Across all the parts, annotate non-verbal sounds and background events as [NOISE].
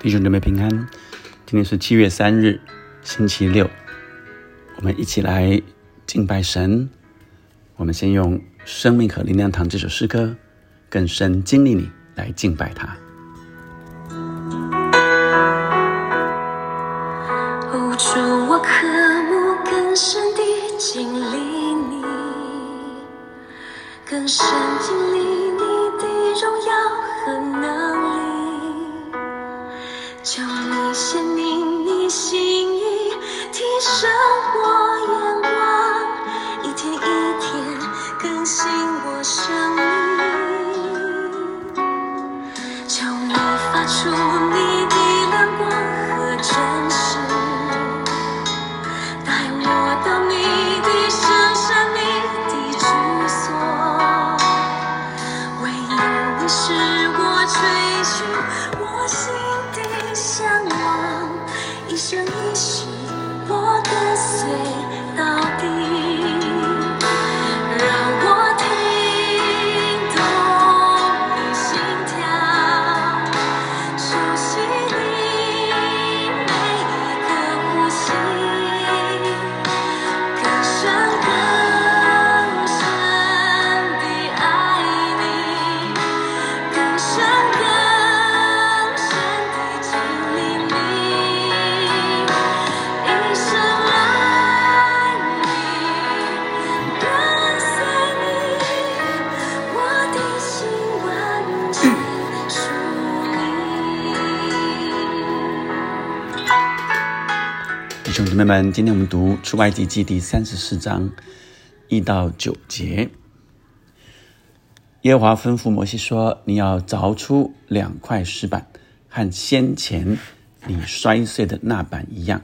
弟兄姊妹平安，今天是七月三日，星期六，我们一起来敬拜神。我们先用《生命和灵粮堂》这首诗歌，更深经历你来敬拜他。哦，主，我渴慕更深地经历你，更深经历你的荣耀们，今天我们读出埃及记第三十四章一到九节。耶和华吩咐摩西说：“你要凿出两块石板，和先前你摔碎的那板一样。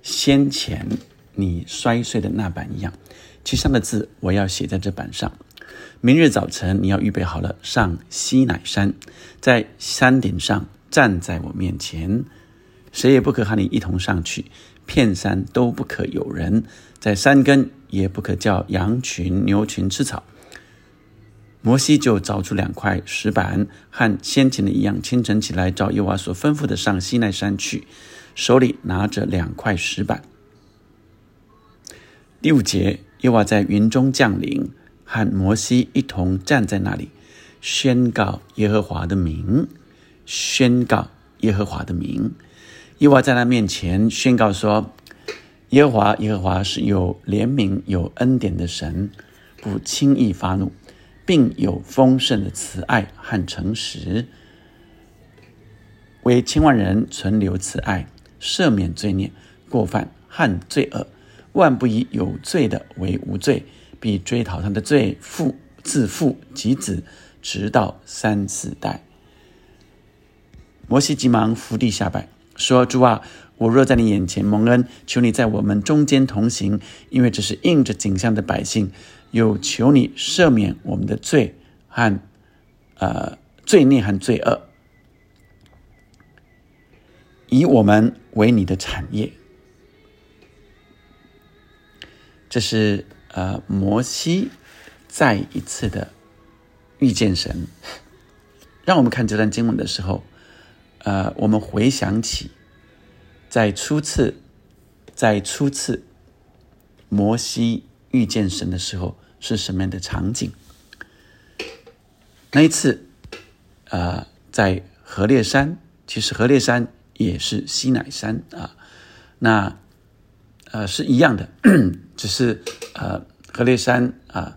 先前你摔碎的那板一样，其上的字我要写在这板上。明日早晨你要预备好了，上西乃山，在山顶上站在我面前。”谁也不可和你一同上去，片山都不可有人，在山根也不可叫羊群、牛群吃草。摩西就找出两块石板，和先前的一样，清晨起来，照耶和华所吩咐的上西奈山去，手里拿着两块石板。第五节，耶和华在云中降临，和摩西一同站在那里，宣告耶和华的名，宣告耶和华的名。耶和华在他面前宣告说：“耶和华，耶和华是有怜悯、有恩典的神，不轻易发怒，并有丰盛的慈爱和诚实，为千万人存留慈爱，赦免罪孽、过犯和罪恶。万不以有罪的为无罪，必追讨他的罪，父自父及子，直到三四代。”摩西急忙伏地下拜。说：“主啊，我若在你眼前蒙恩，求你在我们中间同行，因为这是应着景象的百姓。又求你赦免我们的罪和呃罪孽和罪恶，以我们为你的产业。”这是呃摩西再一次的遇见神。让我们看这段经文的时候。呃，我们回想起，在初次，在初次摩西遇见神的时候是什么样的场景？那一次，呃，在河烈山，其实河烈山也是西乃山啊，那呃是一样的，[COUGHS] 只是呃河烈山啊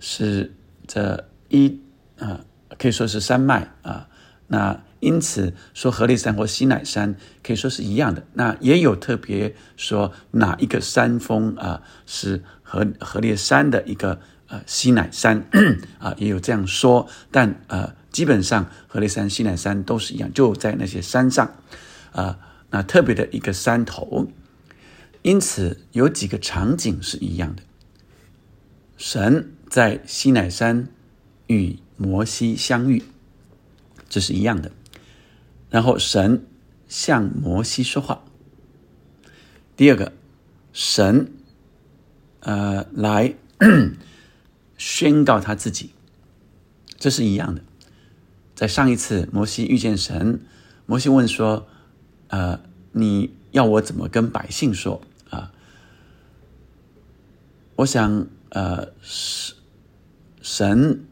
是这一啊可以说是山脉啊，那。因此说，河烈山或西乃山可以说是一样的。那也有特别说哪一个山峰啊是河河烈山的一个呃西乃山 [COUGHS] 啊，也有这样说。但呃，基本上河烈山、西乃山都是一样，就在那些山上啊，那特别的一个山头。因此有几个场景是一样的。神在西乃山与摩西相遇，这是一样的。然后神向摩西说话。第二个，神呃来 [COUGHS] 宣告他自己，这是一样的。在上一次摩西遇见神，摩西问说：“呃，你要我怎么跟百姓说啊？”我想，呃，神神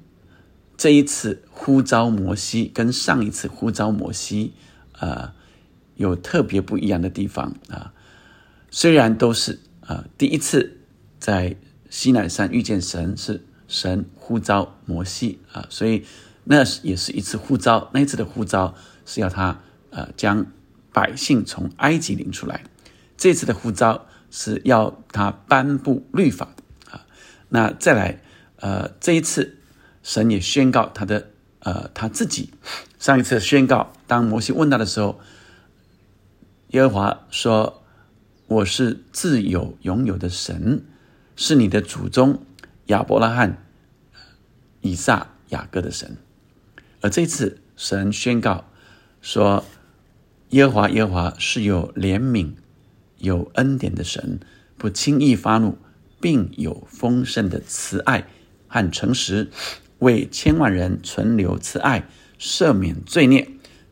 这一次呼召摩西，跟上一次呼召摩西，呃，有特别不一样的地方啊。虽然都是啊，第一次在西南山遇见神，是神呼召摩西啊，所以那也是一次呼召。那一次的呼召是要他呃将百姓从埃及领出来，这次的呼召是要他颁布律法啊。那再来呃这一次神也宣告他的呃他自己。上一次宣告，当摩西问他的时候，耶和华说。我是自有拥有的神，是你的祖宗亚伯拉罕、以撒、雅各的神。而这次神宣告说：“耶和华耶和华是有怜悯、有恩典的神，不轻易发怒，并有丰盛的慈爱和诚实，为千万人存留慈爱，赦免罪孽、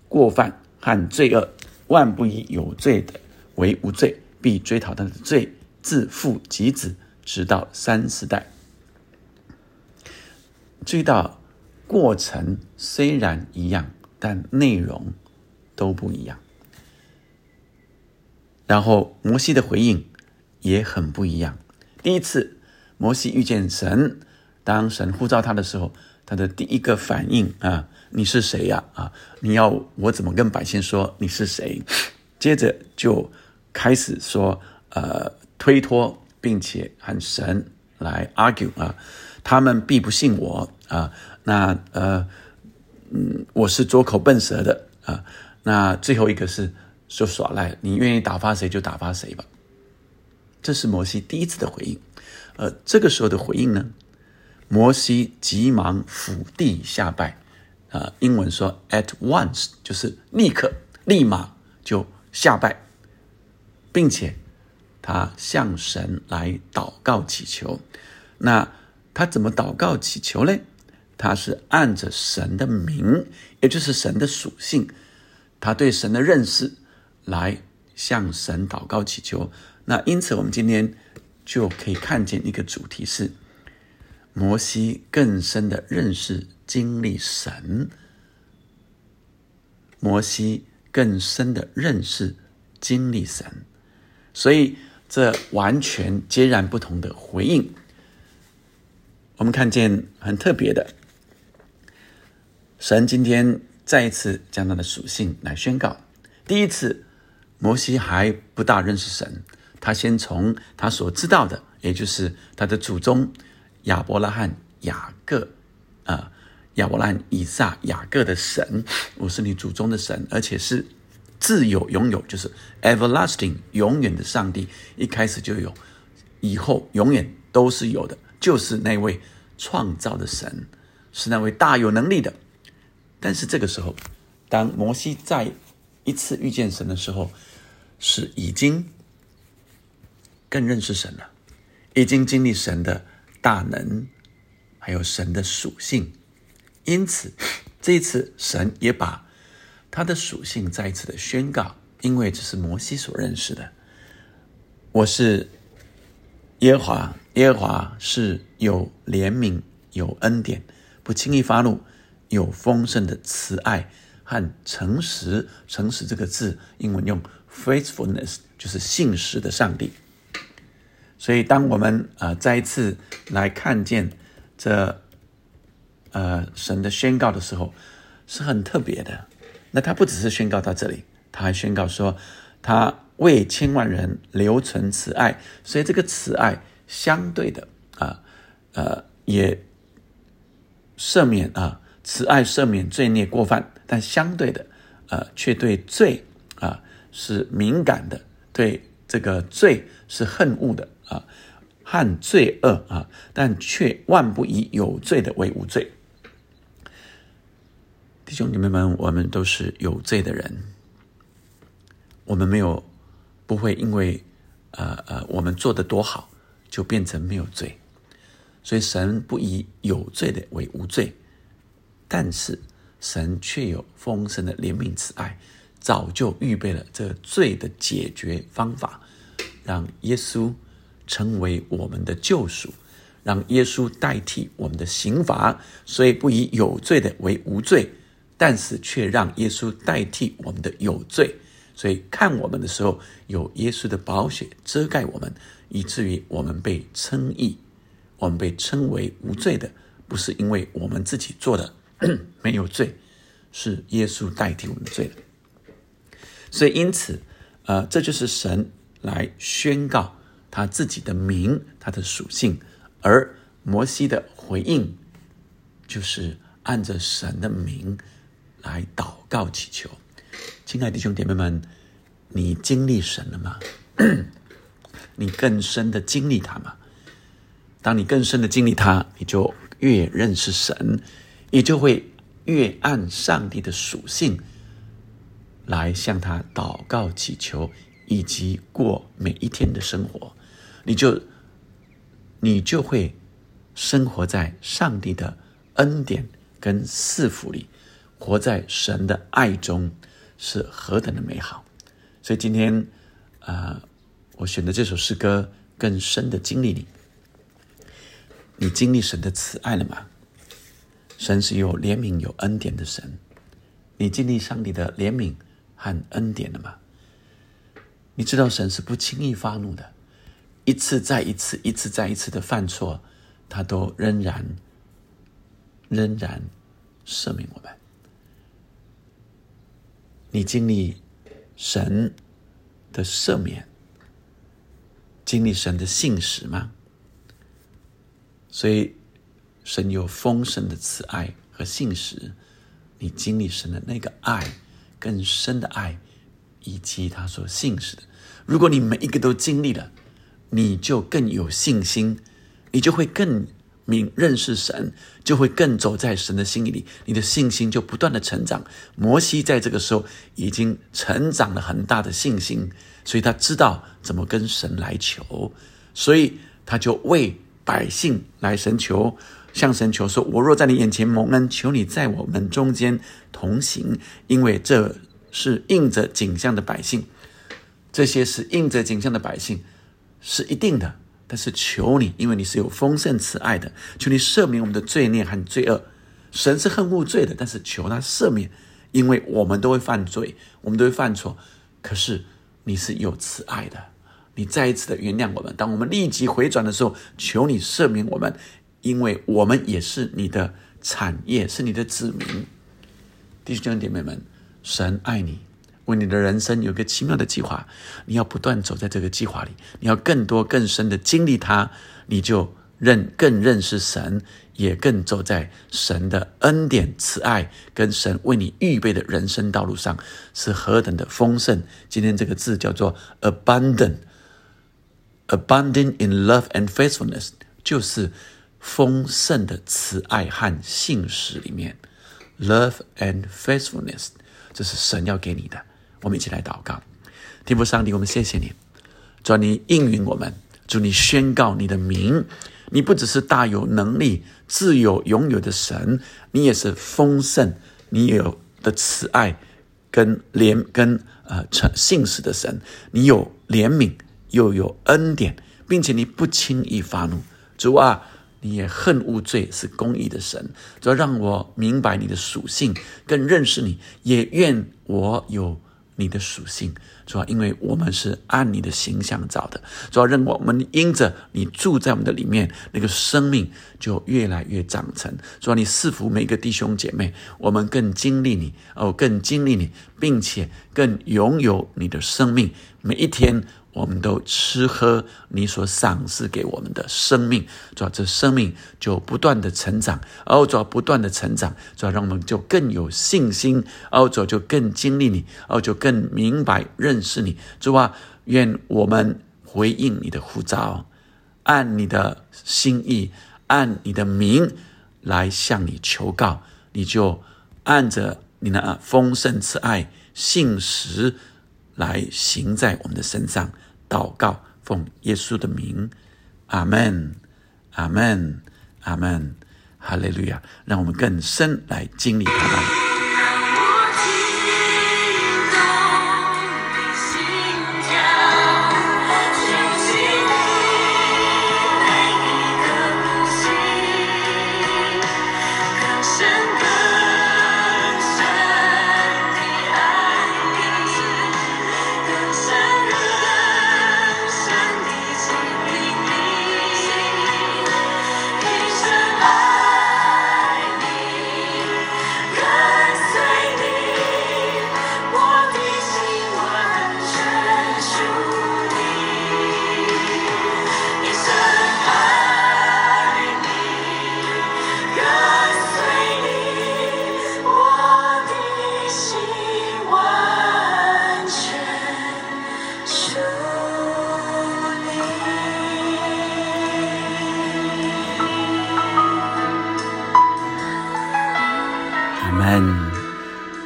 过犯和罪恶，万不以有罪的为无罪。”必追讨他的罪，自父及子，直到三四代。追到过程虽然一样，但内容都不一样。然后摩西的回应也很不一样。第一次，摩西遇见神，当神呼召他的时候，他的第一个反应啊，你是谁呀？啊，你要我怎么跟百姓说你是谁？接着就。开始说，呃，推脱，并且和神来 argue 啊，他们必不信我啊，那呃，嗯，我是拙口笨舌的啊，那最后一个是说耍赖，你愿意打发谁就打发谁吧，这是摩西第一次的回应，呃，这个时候的回应呢，摩西急忙伏地下拜，啊，英文说 at once 就是立刻、立马就下拜。并且，他向神来祷告祈求。那他怎么祷告祈求呢？他是按着神的名，也就是神的属性，他对神的认识来向神祷告祈求。那因此，我们今天就可以看见一个主题是：摩西更深的认识、经历神。摩西更深的认识、经历神。所以，这完全截然不同的回应。我们看见很特别的，神今天再一次将他的属性来宣告。第一次，摩西还不大认识神，他先从他所知道的，也就是他的祖宗亚伯拉罕、雅各啊，亚伯拉罕、以撒、雅各的神，我是你祖宗的神，而且是。自有拥有就是 everlasting 永远的上帝，一开始就有，以后永远都是有的，就是那位创造的神，是那位大有能力的。但是这个时候，当摩西再一次遇见神的时候，是已经更认识神了，已经经历神的大能，还有神的属性。因此，这次神也把。他的属性再一次的宣告，因为这是摩西所认识的。我是耶和华，耶和华是有怜悯、有恩典，不轻易发怒，有丰盛的慈爱和诚实。诚实这个字，英文用 faithfulness，就是信实的上帝。所以，当我们呃再一次来看见这呃神的宣告的时候，是很特别的。那他不只是宣告到这里，他还宣告说，他为千万人留存慈爱，所以这个慈爱相对的啊，呃，也赦免啊，慈爱赦免罪孽过犯，但相对的，呃，却对罪啊是敏感的，对这个罪是恨恶的啊，恨罪恶啊，但却万不以有罪的为无罪。弟兄姐妹们，我们都是有罪的人，我们没有不会因为呃呃我们做的多好就变成没有罪，所以神不以有罪的为无罪，但是神却有丰盛的怜悯慈爱，早就预备了这罪的解决方法，让耶稣成为我们的救赎，让耶稣代替我们的刑罚，所以不以有罪的为无罪，但是却让耶稣代替我们的有罪。所以看我们的时候，有耶稣的宝血遮盖我们，以至于我们被称义，我们被称为无罪的，不是因为我们自己做的没有罪，是耶稣代替我们的罪了。所以因此，呃，这就是神来宣告他自己的名，他的属性，而摩西的回应就是按着神的名来祷告祈求。亲爱的弟兄姐妹们，你经历神了吗？[COUGHS] 你更深的经历他吗？当你更深的经历他，你就越认识神，你就会越按上帝的属性来向他祷告祈求，以及过每一天的生活。你就你就会生活在上帝的恩典跟赐福里，活在神的爱中。是何等的美好！所以今天，啊，我选的这首诗歌更深的经历你。你经历神的慈爱了吗？神是有怜悯、有恩典的神。你经历上帝的怜悯和恩典了吗？你知道神是不轻易发怒的，一次再一次、一次再一次的犯错，他都仍然、仍然赦免我们。你经历神的赦免，经历神的信实吗？所以，神有丰盛的慈爱和信实。你经历神的那个爱，更深的爱，以及他所信实的。如果你每一个都经历了，你就更有信心，你就会更。明认识神，就会更走在神的心里，你的信心就不断的成长。摩西在这个时候已经成长了很大的信心，所以他知道怎么跟神来求，所以他就为百姓来神求，向神求说：“我若在你眼前蒙恩，求你在我们中间同行，因为这是应着景象的百姓，这些是应着景象的百姓，是一定的。”但是求你，因为你是有丰盛慈爱的，求你赦免我们的罪孽和罪恶。神是恨恶罪的，但是求他赦免，因为我们都会犯罪，我们都会犯错。可是你是有慈爱的，你再一次的原谅我们。当我们立即回转的时候，求你赦免我们，因为我们也是你的产业，是你的子民。弟兄姐妹们，神爱你。为你的人生有个奇妙的计划，你要不断走在这个计划里，你要更多更深的经历它，你就认更认识神，也更走在神的恩典、慈爱跟神为你预备的人生道路上，是何等的丰盛。今天这个字叫做 abundant，abundant in love and faithfulness，就是丰盛的慈爱和信实里面，love and faithfulness，这是神要给你的。我们一起来祷告，天父上帝，我们谢谢你，主你应允我们，祝你宣告你的名，你不只是大有能力、自有拥有的神，你也是丰盛、你有的慈爱跟怜跟呃诚信实的神，你有怜悯又有恩典，并且你不轻易发怒，主啊，你也恨恶罪，是公义的神，主要让我明白你的属性，更认识你，也愿我有。你的属性，主要因为我们是按你的形象造的，主要让我们因着你住在我们的里面，那个生命就越来越长成。主要你赐福每个弟兄姐妹，我们更经历你哦，更经历你，并且更拥有你的生命，每一天。我们都吃喝你所赏赐给我们的生命，主要这生命就不断的成长，哦，主要不断的成长，主要让我们就更有信心，哦，主要就更经历你，哦，就更明白认识你，主啊，愿我们回应你的呼召，按你的心意，按你的名来向你求告，你就按着你那丰盛慈爱信实来行在我们的身上。祷告，奉耶稣的名，阿门，阿门，阿门，哈利路亚！让我们更深来经历他。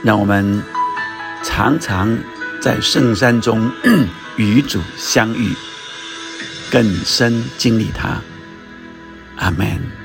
让我们常常在圣山中 [CLEARS THROAT] 与主相遇，更深经历他。阿门。